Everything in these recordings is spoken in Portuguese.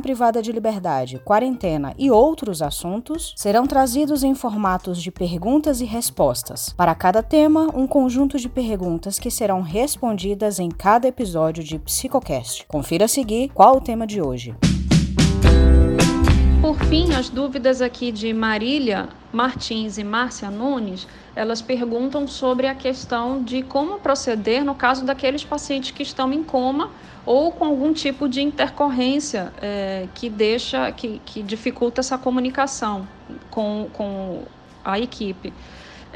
privada de liberdade, quarentena e outros assuntos serão trazidos em formatos de perguntas e respostas. Para cada tema, um conjunto de perguntas que serão respondidas em cada episódio de Psicocast. Confira a seguir qual o tema de hoje. Por fim, as dúvidas aqui de Marília Martins e Márcia Nunes, elas perguntam sobre a questão de como proceder no caso daqueles pacientes que estão em coma ou com algum tipo de intercorrência é, que deixa, que, que dificulta essa comunicação com, com a equipe.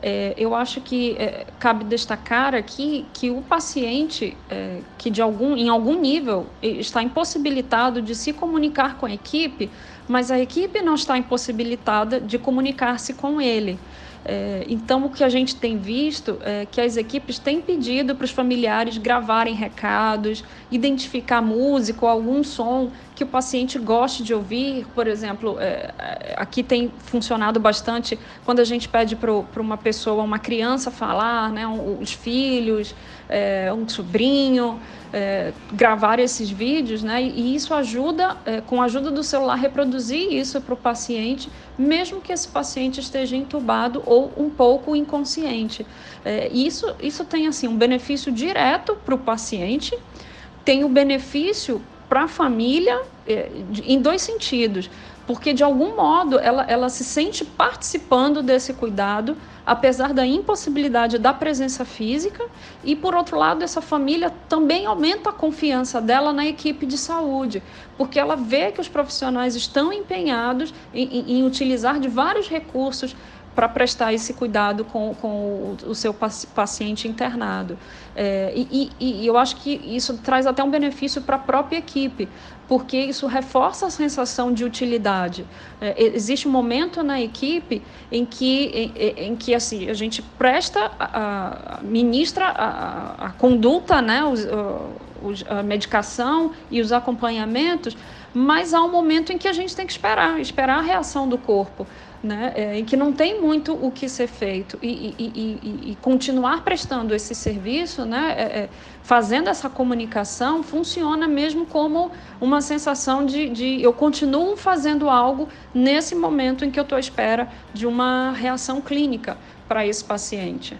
É, eu acho que é, cabe destacar aqui que o paciente é, que de algum, em algum nível está impossibilitado de se comunicar com a equipe, mas a equipe não está impossibilitada de comunicar-se com ele. É, então, o que a gente tem visto é que as equipes têm pedido para os familiares gravarem recados, identificar música ou algum som que o paciente goste de ouvir. Por exemplo, é, é aqui tem funcionado bastante quando a gente pede para uma pessoa, uma criança falar, né, os filhos, é, um sobrinho é, gravar esses vídeos, né? E isso ajuda, é, com a ajuda do celular, reproduzir isso para o paciente, mesmo que esse paciente esteja entubado ou um pouco inconsciente. É, isso, isso tem assim um benefício direto para o paciente, tem o benefício para a família é, em dois sentidos. Porque de algum modo ela, ela se sente participando desse cuidado, apesar da impossibilidade da presença física, e por outro lado, essa família também aumenta a confiança dela na equipe de saúde, porque ela vê que os profissionais estão empenhados em, em, em utilizar de vários recursos para prestar esse cuidado com, com o, seu paciente internado. É, e, e, eu acho que isso traz até um benefício para a própria equipe, porque isso reforça a sensação de utilidade. É, existe um momento na equipe em que, em, em que assim, a gente presta, a, a ministra a, a, conduta, né, os, os, a medicação e os acompanhamentos, mas há um momento em que a gente tem que esperar, esperar a reação do corpo né, é, em que não tem muito o que ser feito. E, e, e, e continuar prestando esse serviço, né, é, é, fazendo essa comunicação, funciona mesmo como uma sensação de, de eu continuo fazendo algo nesse momento em que eu estou à espera de uma reação clínica para esse paciente.